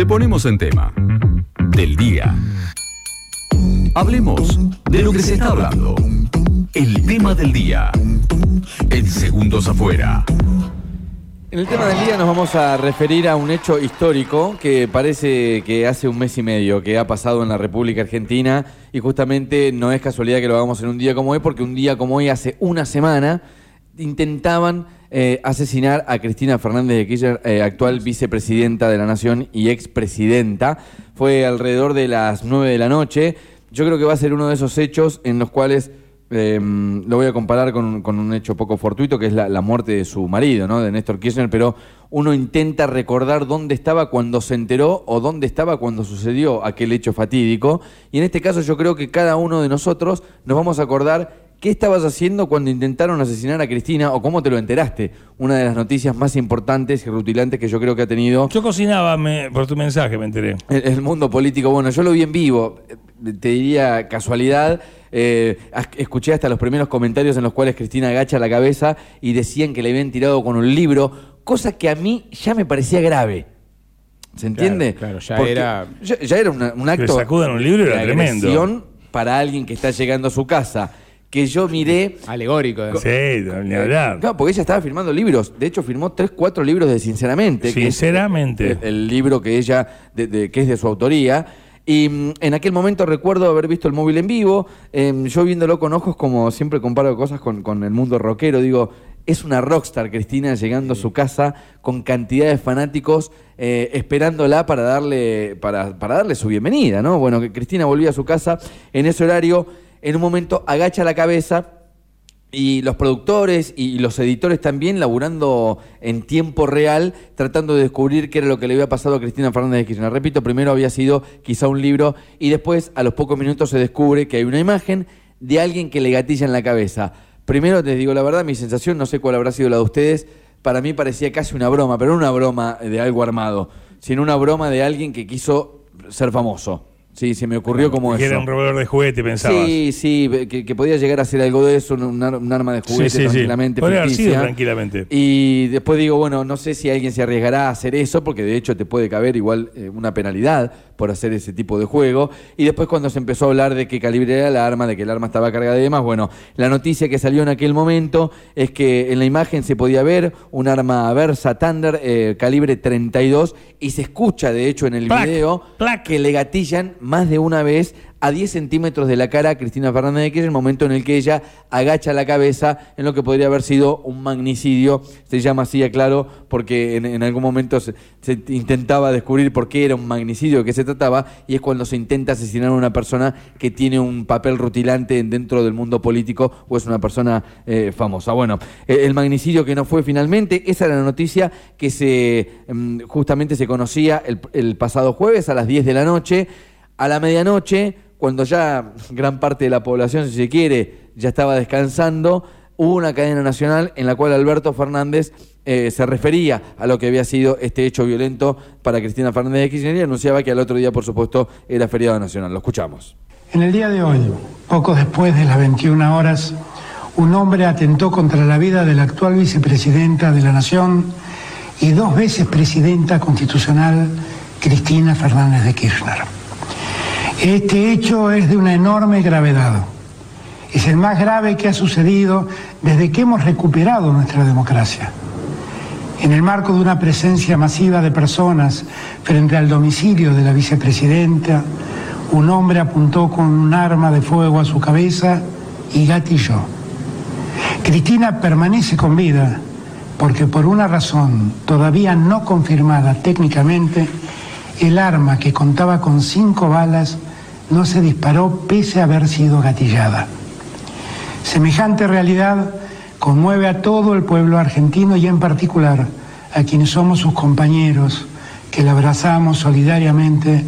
Te ponemos en tema. Del día. Hablemos de lo que se está hablando. El tema del día. En segundos afuera. En el tema del día nos vamos a referir a un hecho histórico que parece que hace un mes y medio que ha pasado en la República Argentina y justamente no es casualidad que lo hagamos en un día como hoy porque un día como hoy hace una semana intentaban eh, asesinar a Cristina Fernández de Kirchner, eh, actual vicepresidenta de la Nación y expresidenta. Fue alrededor de las 9 de la noche. Yo creo que va a ser uno de esos hechos en los cuales em, lo voy a comparar con, un hecho poco fortuito, que es la, muerte de su marido, ¿no? de Néstor Kirchner, pero uno intenta recordar dónde estaba cuando se enteró o dónde estaba cuando sucedió aquel hecho fatídico. Y en este caso yo creo que cada uno de nosotros nos vamos a acordar ¿Qué estabas haciendo cuando intentaron asesinar a Cristina o cómo te lo enteraste? Una de las noticias más importantes y rutilantes que yo creo que ha tenido. Yo cocinaba por tu mensaje, me enteré. El, mundo político, bueno, yo lo vi en vivo, te diría casualidad. Eh, escuché hasta los primeros comentarios en los cuales Cristina agacha la cabeza y decían que le habían tirado con un libro, cosa que a mí ya me parecía grave. ¿Se entiende? Claro, ya era. Ya, era un acto. Que sacudan un libro era tremendo. Para alguien que está llegando a su casa que yo miré. Alegórico. ¿eh? Sí, ni hablar. Claro, porque ella estaba firmando libros. De hecho, firmó tres, cuatro libros de Sinceramente. Sinceramente. el, libro que ella, de, que es de su autoría. Y mm, en aquel momento recuerdo haber visto el móvil en vivo, em, yo viéndolo con ojos como siempre comparo cosas con, el mundo rockero, digo, es una rockstar Cristina llegando a su casa con cantidad de fanáticos eh, esperándola para darle, para, para darle su bienvenida, ¿no? Bueno, que Cristina volvía a su casa en ese horario en un momento agacha la cabeza y los productores y los editores también laburando en tiempo real, tratando de descubrir qué era lo que le había pasado a Cristina Fernández de Kirchner. Repito, primero había sido quizá un libro y después a los pocos minutos se descubre que hay una imagen de alguien que le gatilla en la cabeza. Primero les digo la verdad, mi sensación, no sé cuál habrá sido la de ustedes, para mí parecía casi una broma, pero no una broma de algo armado, sino una broma de alguien que quiso ser famoso. Sí, se me ocurrió como que eso. era un robador de juguete, pensaba. Sí, sí, que, podía llegar a ser algo de eso, un, arma de juguete sí, sí, tranquilamente. Podría haber sido tranquilamente. Y después digo, bueno, no sé si alguien se arriesgará a hacer eso, porque de hecho te puede caber igual eh, una penalidad por hacer ese tipo de juego. Y después cuando se empezó a hablar de qué calibre era el arma, de que el arma estaba cargada y demás, bueno, la noticia que salió en aquel momento es que en la imagen se podía ver un arma Versa Thunder eh, calibre 32 y se escucha de hecho en el video que le gatillan más de una vez a 10 centímetros de la cara a Cristina Fernández de Kirchner, el momento en el que ella agacha la cabeza en lo que podría haber sido un magnicidio. Se llama así, aclaro, porque en, algún momento se, intentaba descubrir por qué era un magnicidio qué se trataba, y es cuando se intenta asesinar a una persona que tiene un papel rutilante dentro del mundo político o es una persona eh, famosa. Bueno, eh, el magnicidio que no fue finalmente, esa era la noticia que se mm, justamente se conocía el, el pasado jueves a las 10 de la noche. A la medianoche, cuando ya gran parte de la población, si se quiere, ya estaba descansando, hubo una cadena nacional en la cual Alberto Fernández eh, se refería a lo que había sido este hecho violento para Cristina Fernández de Kirchner y anunciaba que al otro día, por supuesto, era feriado nacional. Lo escuchamos. En el día de hoy, poco después de las 21 horas, un hombre atentó contra la vida de la actual vicepresidenta de la Nación y dos veces presidenta constitucional, Cristina Fernández de Kirchner. Este hecho es de una enorme gravedad. Es el más grave que ha sucedido desde que hemos recuperado nuestra democracia. En el marco de una presencia masiva de personas frente al domicilio de la vicepresidenta, un hombre apuntó con un arma de fuego a su cabeza y gatilló. Cristina permanece con vida porque por una razón todavía no confirmada técnicamente, el arma que contaba con cinco balas no se disparó pese a haber sido gatillada. Semejante realidad conmueve a todo el pueblo argentino y en particular a quienes somos sus compañeros, que la abrazamos solidariamente.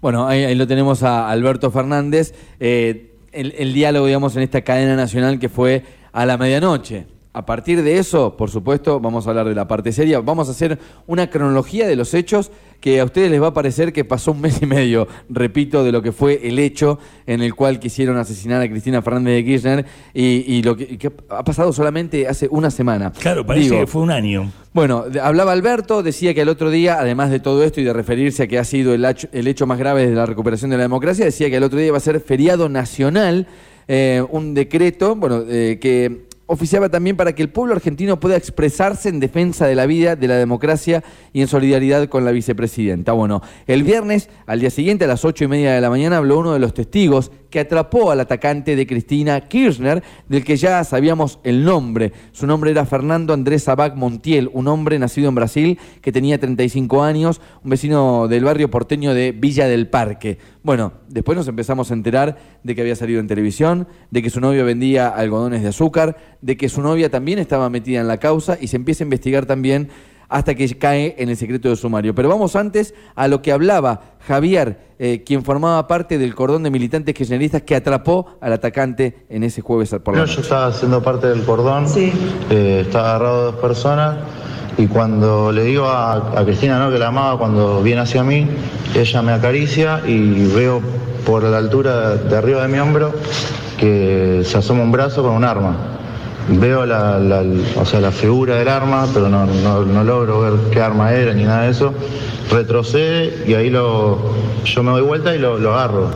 Bueno, ahí, lo tenemos a Alberto Fernández. Eh, el, el, diálogo, digamos, en esta cadena nacional que fue a la medianoche. A partir de eso, por supuesto, vamos a hablar de la parte seria. Vamos a hacer una cronología de los hechos que a ustedes les va a parecer que pasó un mes y medio, repito, de lo que fue el hecho en el cual quisieron asesinar a Cristina Fernández de Kirchner y, y lo que, que ha pasado solamente hace una semana. Claro, parece Digo, que fue un año. bueno, hablaba Alberto, decía que al otro día, además de todo esto y de referirse a que ha sido el, el hecho más grave de la recuperación de la democracia, decía que el otro día iba a ser feriado nacional, eh, un decreto, bueno, eh, que oficiaba también para que el pueblo argentino pueda expresarse en defensa de la vida, de la democracia y en solidaridad con la vicepresidenta. Bueno, el viernes, al día siguiente, a las ocho y media de la mañana, habló uno de los testigos que atrapó al atacante de Cristina Kirchner, del que ya sabíamos el nombre. Su nombre era Fernando Andrés Sabac Montiel, un hombre nacido en Brasil que tenía 35 años, un vecino del barrio porteño de Villa del Parque. Bueno, después nos empezamos a enterar de que había salido en televisión, de que su novio vendía algodones de azúcar, de que su novia también estaba metida en la causa y se empieza a investigar también hasta que cae en el secreto de sumario. Pero vamos antes a lo que hablaba Javier, eh, quien formaba parte del cordón de militantes kirchneristas que atrapó al atacante en ese jueves por la Yo noche. estaba haciendo parte del cordón, eh, estaba agarrado dos personas y cuando le digo a, a Cristina ¿no? que la amaba, cuando viene hacia mí, ella me acaricia y veo por la altura de arriba de mi hombro que se asoma un brazo con un arma. Veo la, la- o sea, la figura del arma, pero no, no- no logro ver qué arma era ni nada de eso. Retrocede y ahí lo, yo me doy vuelta y lo, lo agarro.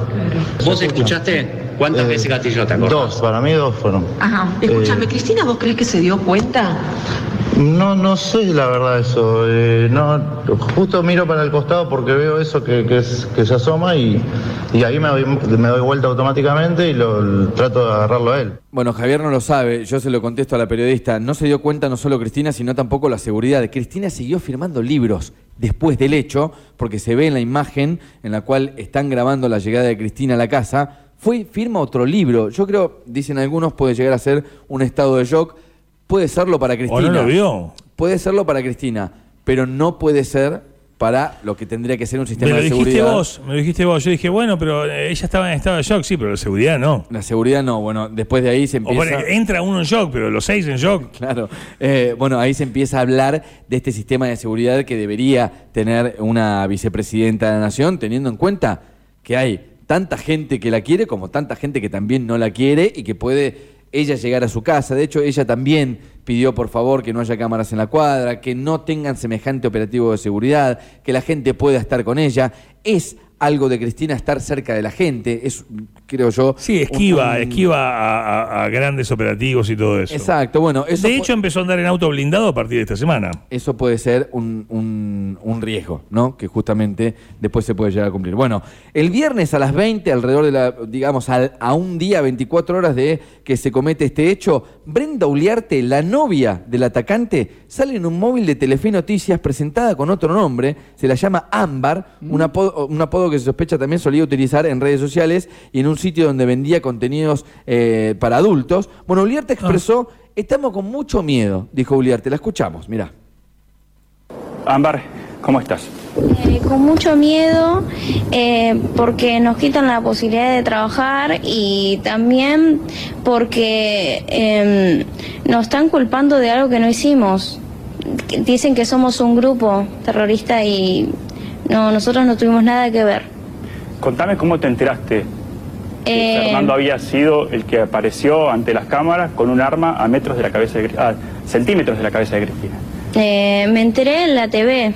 ¿Vos escuchaste cuántas Eh, veces gatilló, te acordás? Dos, para mí dos fueron. Ajá. Escúchame, Eh, Cristina, ¿vos crees que se dio cuenta? No, no sé la verdad eso. eh, no, justo miro para el costado porque veo eso que, que, se asoma y, y ahí me doy, me doy vuelta automáticamente y lo, trato de agarrarlo a él. Bueno, Javier no lo sabe, yo se lo contesto a la periodista. No se dio cuenta no solo Cristina, sino tampoco la seguridad. Cristina siguió firmando libros después del hecho, porque se ve en la imagen en la cual están grabando la llegada de Cristina a la casa. Fue, firma otro libro. Yo creo, dicen algunos, puede llegar a ser un estado de shock. Puede serlo para ¿O Cristina. no lo vio? Puede serlo para Cristina, pero no puede ser para lo que tendría que ser un Me sistema lo de dijiste seguridad. vos, me lo dijiste vos. Yo dije, bueno, pero eh, ella estaba en estado de shock, sí, pero la seguridad no. La seguridad no. Bueno, después de ahí se O empieza. bueno, entra uno en shock, pero los seis en shock. Claro. Eh, bueno, ahí se empieza a hablar de este sistema de seguridad que debería tener una vicepresidenta de la nación, teniendo en cuenta que hay tanta gente que la quiere como tanta gente que también no la quiere y que puede ella llegar a su casa. De hecho, ella también pidió por favor que no haya cámaras en la cuadra, que no tengan semejante operativo de seguridad, que la gente pueda estar con ella. Es algo de Cristina estar cerca de la gente, es, creo yo... Sí, esquiva, un- esquiva a, a- a grandes operativos y todo eso. Exacto, bueno, eso... de hecho, empezó a andar en auto blindado a partir de esta semana. eso puede ser un, un- un riesgo, ¿no? Que justamente después se puede llegar a cumplir. Bueno, el viernes a las 20, alrededor de la, digamos, a un día, 24 horas de que se comete este hecho, Brenda Uliarte, la novia del atacante, sale en un móvil de Telefe Noticias presentada con otro nombre, se la llama Ámbar, un, apodo, un apodo que se sospecha también solía utilizar en redes sociales y en un sitio donde vendía contenidos eh, para adultos. Bueno, Uliarte expresó, estamos con mucho miedo, dijo Uliarte, la escuchamos, mirá. Ámbar, ¿cómo estás? Eh, con mucho miedo eh, porque nos quitan la posibilidad de trabajar y también porque eh, nos están culpando de algo que no hicimos. Dicen que somos un grupo terrorista y no, nosotros no tuvimos nada que ver. Contame cómo te enteraste que Eh, Fernando había sido el que apareció ante las cámaras con un arma a metros de la cabeza de ah, centímetros de la cabeza de Cristina. eh, me enteré en la TV.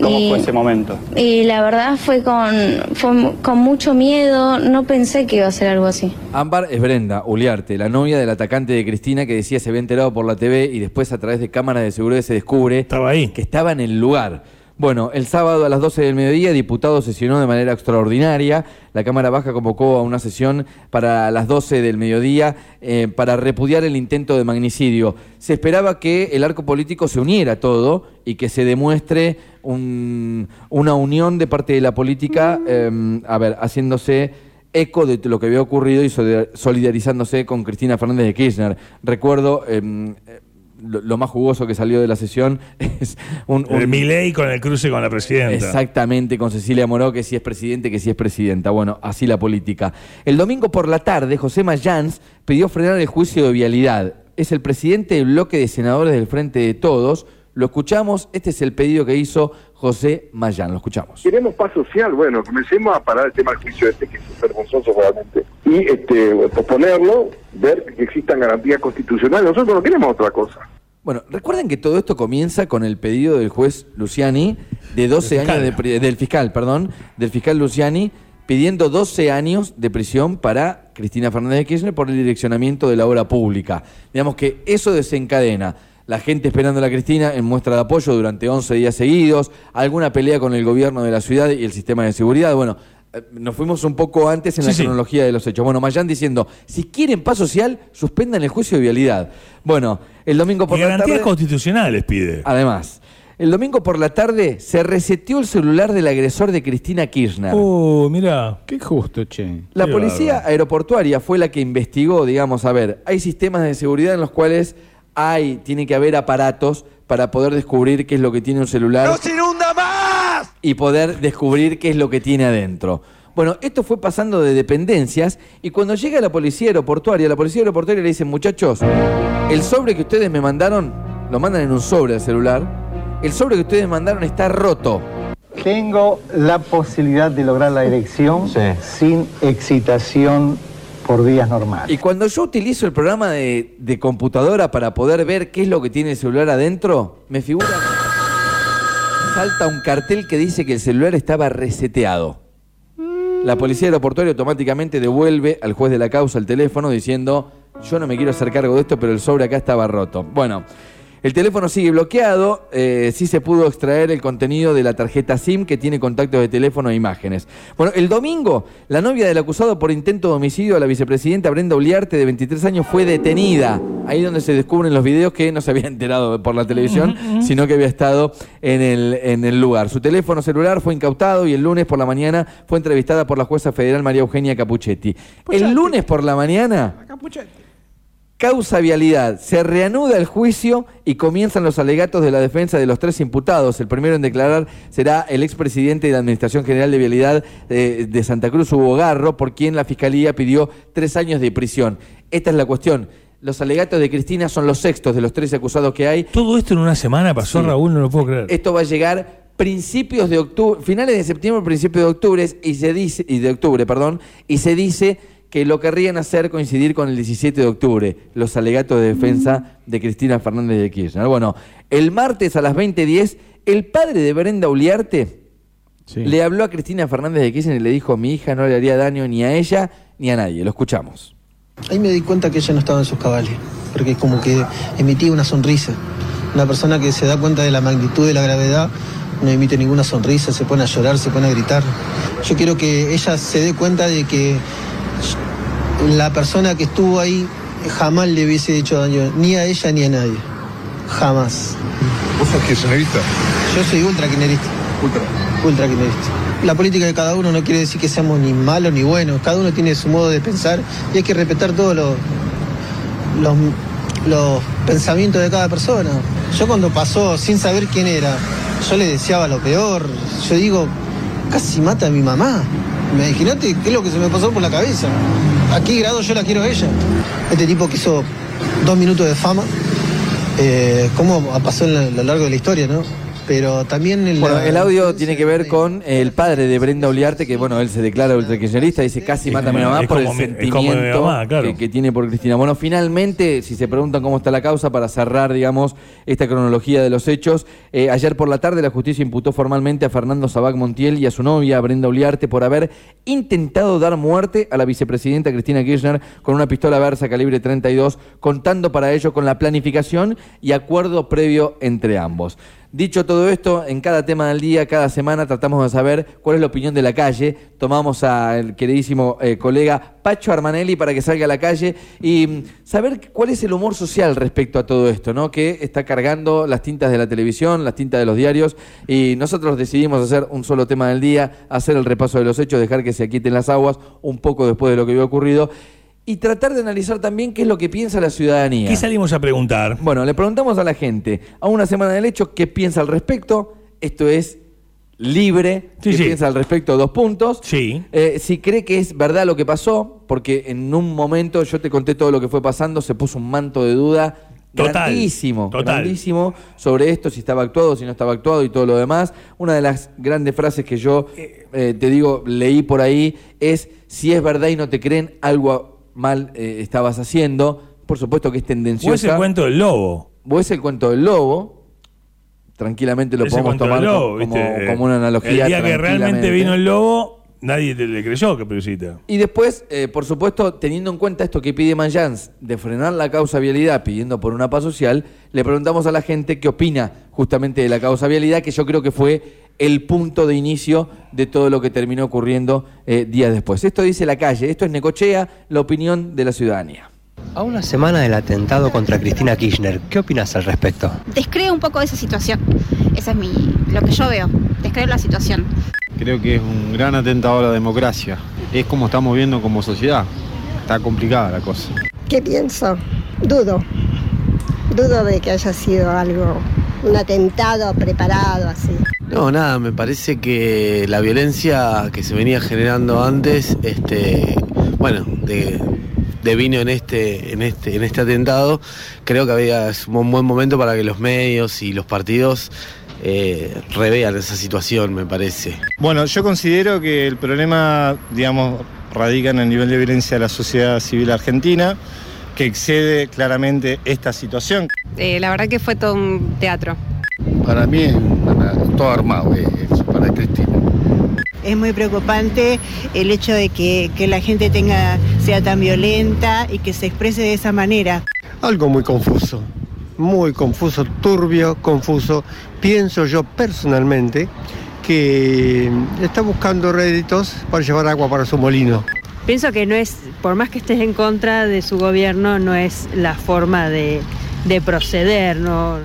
¿Cómo y- fue ese momento? Y la verdad fue con, fue con mucho miedo, no pensé que iba a ser algo así. Ámbar es Brenda Uliarte, la novia del atacante de Cristina que decía se había enterado por la TV y después a través de cámaras de seguridad se descubre Estaba ahí. que estaba en el lugar. Bueno, el sábado a las 12 del mediodía, diputado sesionó de manera extraordinaria. La Cámara Baja convocó a una sesión para las 12 del mediodía eh, para repudiar el intento de magnicidio. Se esperaba que el arco político se uniera todo y que se demuestre un- una unión de parte de la política, eh, a ver, haciéndose eco de lo que había ocurrido y solidar- solidarizándose con Cristina Fernández de Kirchner. Recuerdo, eh, lo, lo más jugoso que salió de la sesión es un... un- El Milei con el cruce con la presidenta. Exactamente, con Cecilia Moró, que si es presidente, que si es presidenta. Bueno, así la política. El domingo por la tarde, José Mayans pidió frenar el juicio de vialidad. Es el presidente del bloque de senadores del Frente de Todos, Lo escuchamos, este es el pedido que hizo José Mayán, lo escuchamos. Queremos paz social, bueno, comencemos a parar el tema del juicio este, que es vergonzoso realmente, y este, posponerlo, ver que existan garantías constitucionales. Nosotros no queremos otra cosa. Bueno, recuerden que todo esto comienza con el pedido del juez Luciani de 12 Del años de del fiscal, perdón, del fiscal Luciani pidiendo 12 años de prisión para Cristina Fernández de Kirchner por el direccionamiento de la obra pública. Digamos que eso desencadena la gente esperando a la Cristina en muestra de apoyo durante 11 días seguidos, alguna pelea con el gobierno de la ciudad y el sistema de seguridad. Bueno, eh, nos fuimos un poco antes en la Sí, cronología de los hechos. Bueno, Mayán diciendo, si quieren paz social, suspendan el juicio de vialidad. Bueno, el domingo por Y la garantías tarde... constitucionales pide. Además, el domingo por la tarde se reseteó el celular del agresor de Cristina Kirchner. Oh, mira. Qué justo, che. la qué policía aeroportuaria fue la que investigó, digamos, a ver, hay sistemas de seguridad en los cuales hay, tiene que haber aparatos para poder descubrir qué es lo que tiene un celular. ¡No se inunda más! Y poder descubrir qué es lo que tiene adentro. Bueno, esto fue pasando de dependencias y cuando llega la policía aeroportuaria, la policía aeroportuaria le dice, muchachos, el sobre que ustedes me mandaron, lo mandan en un sobre al celular, el sobre que ustedes mandaron está roto. Tengo la posibilidad de lograr la erección Sí. sin excitación por normales. Y cuando yo utilizo el programa de, de computadora para poder ver qué es lo que tiene el celular adentro, me figura. Salta un cartel que dice que el celular estaba reseteado. La policía aeroportuaria automáticamente devuelve al juez de la causa el teléfono diciendo: Yo no me quiero hacer cargo de esto, pero el sobre acá estaba roto. Bueno. El teléfono sigue bloqueado, eh, sí se pudo extraer el contenido de la tarjeta SIM que tiene contactos de teléfono e imágenes. Bueno, el domingo, la novia del acusado por intento de homicidio a la vicepresidenta Brenda Uliarte, de 23 años, fue detenida. Ahí donde se descubren los videos que no se había enterado por la televisión, sino que había estado en el, en el lugar. Su teléfono celular fue incautado y el lunes por la mañana fue entrevistada por la jueza federal María Eugenia Capuchetti. El lunes por la mañana Causa vialidad. Se reanuda el juicio y comienzan los alegatos de la defensa de los tres imputados. El primero en declarar será el expresidente de la Administración General de Vialidad eh, de Santa Cruz, Hugo Garro, por quien la Fiscalía pidió tres años de prisión. Esta es la cuestión. Los alegatos de Cristina son los sextos de los tres acusados que hay. Todo esto en una semana pasó, Sí. Raúl, no lo puedo creer. Esto va a llegar principios de octubre, finales de septiembre, principios de octubre, y se dice, y de octubre, perdón, y se dice que lo querrían hacer coincidir con el 17 de octubre, los alegatos de defensa de Cristina Fernández de Kirchner. Bueno, el martes a las 20.10, el padre de Brenda Uliarte Sí. le habló a Cristina Fernández de Kirchner y le dijo, mi hija no le haría daño ni a ella ni a nadie. Lo escuchamos. Ahí me di cuenta que ella no estaba en sus cabales, porque como que emitía una sonrisa. Una persona que se da cuenta de la magnitud de la gravedad no emite ninguna sonrisa, se pone a llorar, se pone a gritar. Yo quiero que ella se dé cuenta de que la persona que estuvo ahí jamás le hubiese hecho daño ni a ella ni a nadie. Jamás. ¿Vos sos kirchnerista? Yo soy ultra kirchnerista. Ultra. Ultra kirchnerista. La política de cada uno no quiere decir que seamos ni malos ni buenos. Cada uno tiene su modo de pensar y hay que respetar todos los, los, los pensamientos de cada persona. Yo cuando pasó sin saber quién era, yo le deseaba lo peor. Yo digo, casi mata a mi mamá. Imagínate qué es lo que se me pasó por la cabeza. ¿A qué grado yo la quiero a ella? Este tipo que hizo dos minutos de fama, eh, como pasó a lo largo de la historia, ¿no? Pero también Bueno, la- el audio tiene que ver con el padre de Brenda Uliarte, que bueno, él se declara ultrakirchnerista, dice casi mata a mi mamá por el mi- sentimiento mamá, claro. que, que tiene por Cristina. Bueno, finalmente, si se preguntan cómo está la causa, para cerrar, digamos, esta cronología de los hechos, eh, ayer por la tarde la justicia imputó formalmente a Fernando Sabac Montiel y a su novia, Brenda Uliarte, por haber intentado dar muerte a la vicepresidenta Cristina Kirchner con una pistola Versa calibre 32, contando para ello con la planificación y acuerdo previo entre ambos. Dicho todo esto, en cada tema del día, cada semana, tratamos de saber cuál es la opinión de la calle. Tomamos al queridísimo eh, colega Pacho Armanelli para que salga a la calle y mm, saber cuál es el humor social respecto a todo esto, ¿no? Que está cargando las tintas de la televisión, las tintas de los diarios y nosotros decidimos hacer un solo tema del día, hacer el repaso de los hechos, dejar que se aquieten las aguas un poco después de lo que había ocurrido y tratar de analizar también qué es lo que piensa la ciudadanía. ¿Qué salimos a preguntar? Bueno, le preguntamos a la gente, a una semana del hecho, qué piensa al respecto. Esto es libre. Sí, ¿Qué sí. piensa al respecto? Dos puntos. Sí. Eh, si cree que es verdad lo que pasó, porque en un momento yo te conté todo lo que fue pasando, se puso un manto de duda Total, grandísimo, total. grandísimo sobre esto, si estaba actuado, si no estaba actuado y todo lo demás. Una de las grandes frases que yo eh, te digo, leí por ahí, es si es verdad y no te creen, algo mal eh, estabas haciendo. Por supuesto que es O tendenciosa. es el cuento del lobo. O es el cuento del lobo. Tranquilamente lo podemos tomar lobo, como, una analogía. El día que realmente vino el lobo, nadie te le creyó, Caperucita. Y después, eh, por supuesto, teniendo en cuenta esto que pide Manjans de frenar la causa vialidad pidiendo por una paz social, le preguntamos a la gente qué opina justamente de la causa vialidad, que yo creo que fue el punto de inicio de todo lo que terminó ocurriendo eh, días después. Esto dice la calle, esto es Necochea, la opinión de la ciudadanía. A una semana del atentado contra Cristina Kirchner, ¿qué opinas al respecto? Descreo un poco de esa situación. Esa es mi, lo que yo veo. Descreo la situación. Creo que es un gran atentado a la democracia. Es como estamos viendo como sociedad. Está complicada la cosa. ¿Qué pienso? Dudo. Dudo de que haya sido algo, un atentado preparado así. No, nada, me parece que la violencia que se venía generando antes, este, bueno, de, devino en este, en este, en este atentado, creo que había es un buen momento para que los medios y los partidos eh, revean esa situación, me parece. Bueno, yo considero que el problema, digamos, radica en el nivel de violencia de la sociedad civil argentina, que excede claramente esta situación. Eh, la verdad que fue todo un teatro. Para mí todo armado, eh, para Cristina. Es muy preocupante el hecho de que, que la gente tenga, sea tan violenta y que se exprese de esa manera. Algo muy confuso, muy confuso, turbio, confuso. Pienso yo personalmente que está buscando réditos para llevar agua para su molino. Pienso que no es, por más que estés en contra de su gobierno, no es la forma de, de proceder, ¿no?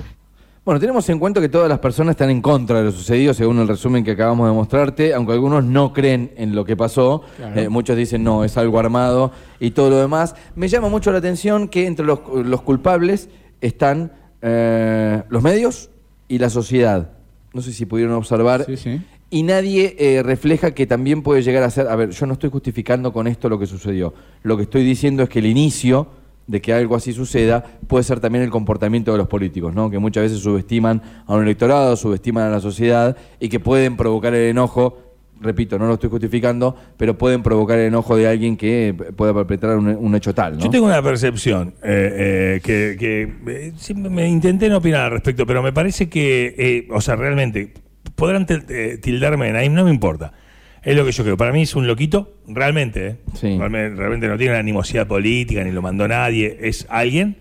Bueno, tenemos en cuenta que todas las personas están en contra de lo sucedido, según el resumen que acabamos de mostrarte, aunque algunos no creen en lo que pasó, Claro. eh, muchos dicen no, es algo armado y todo lo demás. Me llama mucho la atención que entre los, los culpables están eh, los medios y la sociedad. No sé si pudieron observar. Y nadie eh, refleja que también puede llegar a ser, a ver, yo no estoy justificando con esto lo que sucedió. Lo que estoy diciendo es que el inicio de que algo así suceda puede ser también el comportamiento de los políticos, ¿no? Que muchas veces subestiman a un electorado, subestiman a la sociedad y que pueden provocar el enojo, repito, no lo estoy justificando, pero pueden provocar el enojo de alguien que pueda perpetrar un, un hecho tal, ¿no? Yo tengo una percepción eh, eh, que, que, eh, me intenté no opinar al respecto, pero me parece que, eh, o sea, realmente, podrán eh, tildarme en ahí, no me importa. Es lo que yo creo. Para mí es un loquito, realmente. ¿eh? Realmente, realmente no tiene una animosidad política, ni lo mandó nadie, es alguien.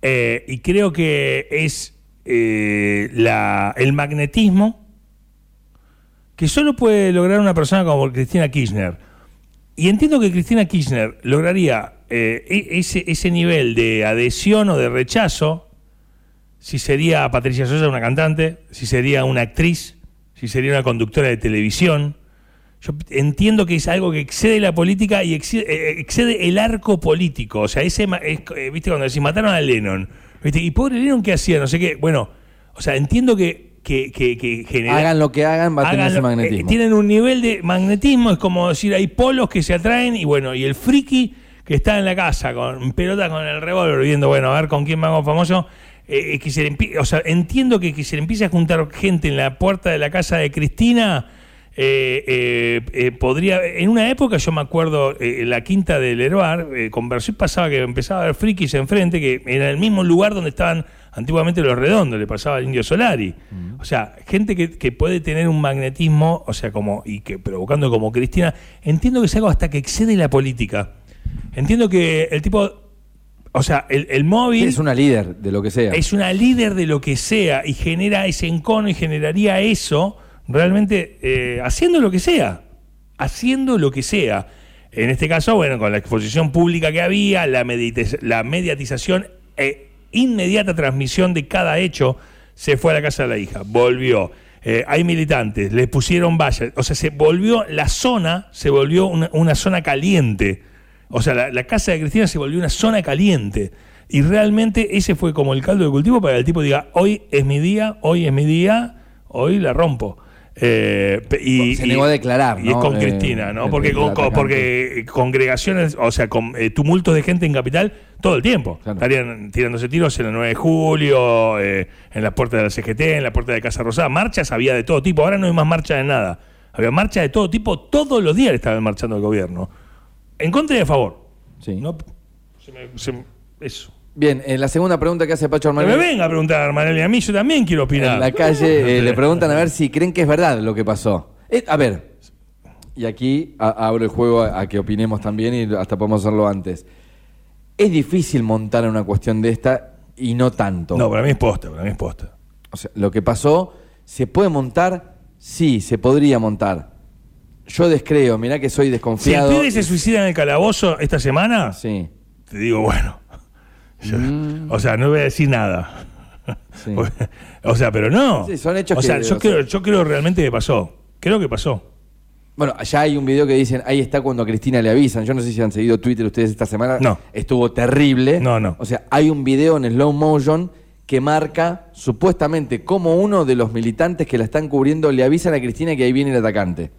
Eh, y creo que es eh, la, el magnetismo que solo puede lograr una persona como Cristina Kirchner. Y entiendo que Cristina Kirchner lograría e- ese, ese nivel de adhesión o de rechazo si sería Patricia Sosa una cantante, si sería una actriz, si sería una conductora de televisión. Yo entiendo que es algo que excede la política y excede, eh, excede el arco político. O sea, ese, es, eh, viste, cuando decís mataron a Lennon, ¿viste? y pobre Lennon, ¿qué hacía? No sé qué. Bueno, o sea, entiendo que, que, que, que genera- Hagan lo que hagan, va a tener ese magnetismo. eh, tienen un nivel de magnetismo, es como decir, hay polos que se atraen y bueno, y el friki que está en la casa con pelota con el revólver viendo, bueno, a ver con quién me hago famoso, eh, que se le o sea, entiendo que, que se le empiece a juntar gente en la puerta de la casa de Cristina. Eh, eh, eh, podría en una época yo me acuerdo eh, en la quinta del Heroar eh, conversó y pasaba que empezaba a haber frikis enfrente que era el mismo lugar donde estaban antiguamente los redondos le pasaba al Indio Solari. O sea gente que, que puede tener un magnetismo o sea como y que provocando como Cristina entiendo que es algo hasta que excede la política. Entiendo que el tipo o sea el, el móvil Es una líder de lo que sea. es una líder de lo que sea y genera ese encono y generaría eso realmente eh, haciendo lo que sea, haciendo lo que sea. En este caso, bueno, con la exposición pública que había, la, la mediatización e inmediata transmisión de cada hecho, se fue a la casa de la hija, volvió. Eh, hay militantes, les pusieron vallas, o sea, se volvió, la zona se volvió una, una zona caliente. O sea, la casa de Cristina se volvió una zona caliente. Y realmente ese fue como el caldo de cultivo para que el tipo diga, hoy es mi día, hoy es mi día, hoy la rompo. Eh, y, Se negó a declarar, Y es con Eh, Cristina, ¿no? Porque, con- porque congregaciones, o sea, con, eh, tumultos de gente en Capital todo el tiempo. Estarían tirándose tiros en el 9 de julio, eh, en la puerta de la CGT, en la puerta de Casa Rosada. Marchas había de todo tipo. Ahora no hay más marcha de nada. Había marchas de todo tipo. Todos los días estaban marchando el gobierno. En contra y a favor. Sí. No, se me- se me- eso. Bien, en la segunda pregunta que hace Pacho Que me venga a preguntar, Manelli. A mí yo también quiero opinar. En la calle eh, le preguntan a ver si creen que es verdad lo que pasó. Eh, a ver, y aquí a- abro el juego a, a que opinemos también y hasta podemos hacerlo antes. Es difícil montar una cuestión de esta y no tanto. No, para mí es posta, para mí es posta. O sea, lo que pasó, ¿se puede montar? Sí, se podría montar. Yo descreo, mirá que soy Si el desconfiado. pibe se suicida en el calabozo esta semana, Sí. te digo, bueno. Yo- O sea, no voy a decir nada. o sea, pero no. Sí, son hechos o sea, que- yo, o creo, sea- yo creo realmente que pasó. Creo que pasó. Bueno, allá hay un video que dicen, ahí está cuando a Cristina le avisan. Yo no sé si han seguido Twitter ustedes esta semana. No. Estuvo terrible. No, no. O sea, hay un video en slow motion que marca supuestamente como uno de los militantes que la están cubriendo le avisan a Cristina que ahí viene el atacante.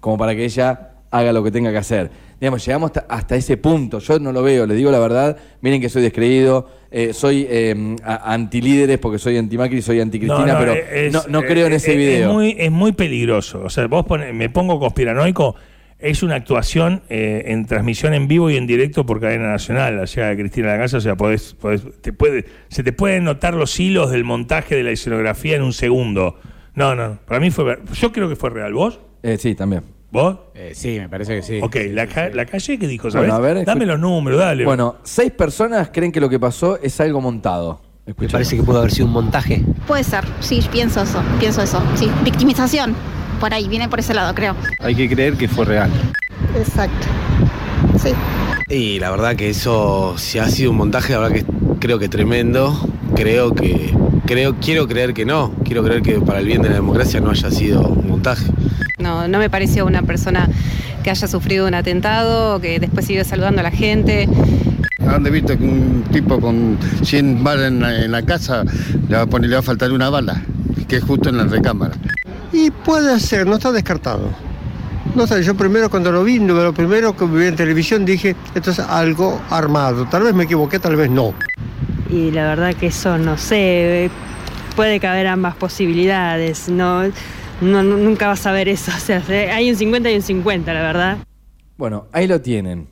Como para que ella haga lo que tenga que hacer. Digamos, llegamos hasta, hasta ese punto. Yo no lo veo, les digo la verdad. Miren que soy descreído, eh, soy eh, antilíderes porque soy anti-Macri, soy anti-Cristina, pero es- no, no creo en es- ese es- video. Es muy, es muy peligroso. O sea, vos pone- me pongo conspiranoico. Es una actuación eh, en transmisión en vivo y en directo por cadena nacional. La llegada de Cristina a la casa, o sea, podés, podés- te puede, se te pueden notar los hilos del montaje de la escenografía en un segundo. No, no, para mí fue. Yo creo que fue real. ¿Vos? Eh, sí, también. ¿Vos? sí, me parece que sí. Ok, la, ca- la calle que dijo, ¿sabes? Bueno, a ver, Dame los números, dale. Bueno, seis personas creen que lo que pasó es algo montado. Me parece que pudo haber sido un montaje. Puede ser, sí, pienso eso, pienso eso, sí. Victimización, por ahí, viene por ese lado, creo. Hay que creer que fue real. Exacto. Sí. Y la verdad que eso, si ha sido un montaje, la verdad que creo que tremendo. Creo que, creo, quiero creer que no. Quiero creer que para el bien de la democracia no haya sido un montaje. No, no me pareció una persona que haya sufrido un atentado, que después sigue saludando a la gente. ¿Han visto que un tipo con 100 balas en la, en la casa le va, a poner, le va a faltar una bala? Que es justo en la recámara. Y puede ser, no está descartado. No sé, yo primero cuando lo vi, lo primero que vi en televisión dije, esto es algo armado. Tal vez me equivoqué, tal vez no. Y la verdad que eso, no sé, puede caber ambas posibilidades, no, no, no- nunca vas a ver eso, o sea, se- hay un 50 y un 50, la verdad. Bueno, ahí lo tienen.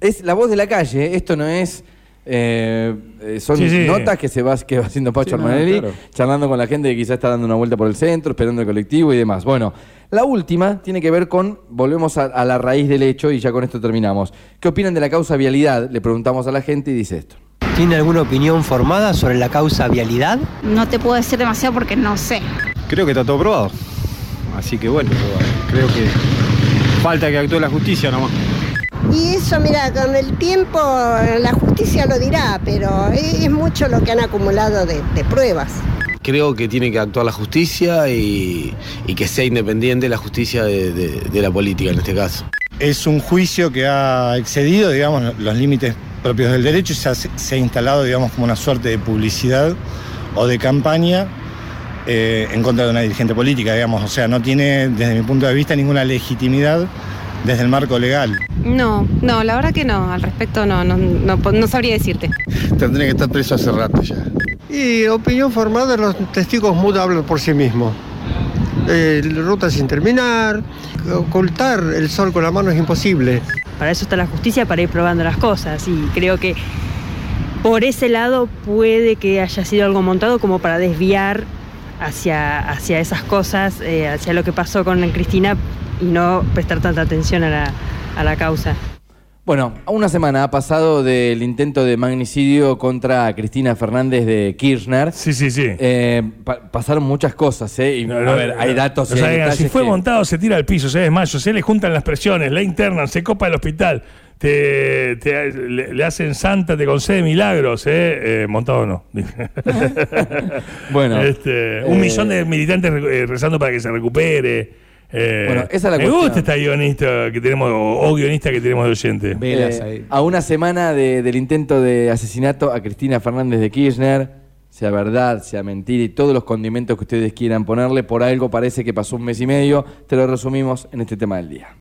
Es la voz de la calle, esto no es... eh, eh, son Sí, sí. notas que se va, que va haciendo Pacho Sí, no, Armanelli, claro. charlando con la gente que quizás está dando una vuelta por el centro, esperando el colectivo y demás. Bueno, la última tiene que ver con, volvemos a, a la raíz del hecho y ya con esto terminamos. ¿Qué opinan de la causa vialidad? Le preguntamos a la gente y dice esto. ¿Tiene alguna opinión formada sobre la causa vialidad? No te puedo decir demasiado porque no sé. Creo que está todo probado. Así que bueno, creo que falta que actúe la justicia nomás. Y eso, mira, con el tiempo la justicia lo dirá, pero es mucho lo que han acumulado de, de pruebas. Creo que tiene que actuar la justicia y, y que sea independiente la justicia de, de- de la política en este caso. Es un juicio que ha excedido, digamos, los límites propios del derecho y se ha, se ha instalado, digamos, como una suerte de publicidad o de campaña eh, en contra de una dirigente política, digamos. O sea, no tiene, desde mi punto de vista, ninguna legitimidad desde el marco legal. No, no, la verdad que no, al respecto no, no, no, no sabría decirte. Tendría que estar preso hace rato ya. Y opinión formada, los testigos mudos hablan por sí mismos. Eh, ruta sin terminar, ocultar el sol con la mano es imposible. Para eso está la justicia, para ir probando las cosas. Y creo que por ese lado puede que haya sido algo montado como para desviar hacia, hacia esas cosas, eh, hacia lo que pasó con Cristina y no prestar tanta atención a la, a la causa. Bueno, una semana ha pasado del intento de magnicidio contra Cristina Fernández de Kirchner. Sí, sí, sí. pasaron muchas cosas, ¿eh? Y, a ver, hay datos O y sea, hay si fue que- montado, se tira al piso, se desmayo, se le juntan las presiones, la internan, se copa el hospital, te, te- le, le hacen santa, te concede milagros, ¿eh? Eh, montado no. Bueno, Este, un eh, millón de militantes re- eh, rezando para que se recupere. Eh, Bueno, esa es la me cuestión. gusta esta guionista que tenemos, o, o guionista que tenemos de oyente. Eh, a una semana de- del intento de asesinato a Cristina Fernández de Kirchner, sea verdad, sea mentira y todos los condimentos que ustedes quieran ponerle, por algo parece que pasó un mes y medio, te lo resumimos en este tema del día.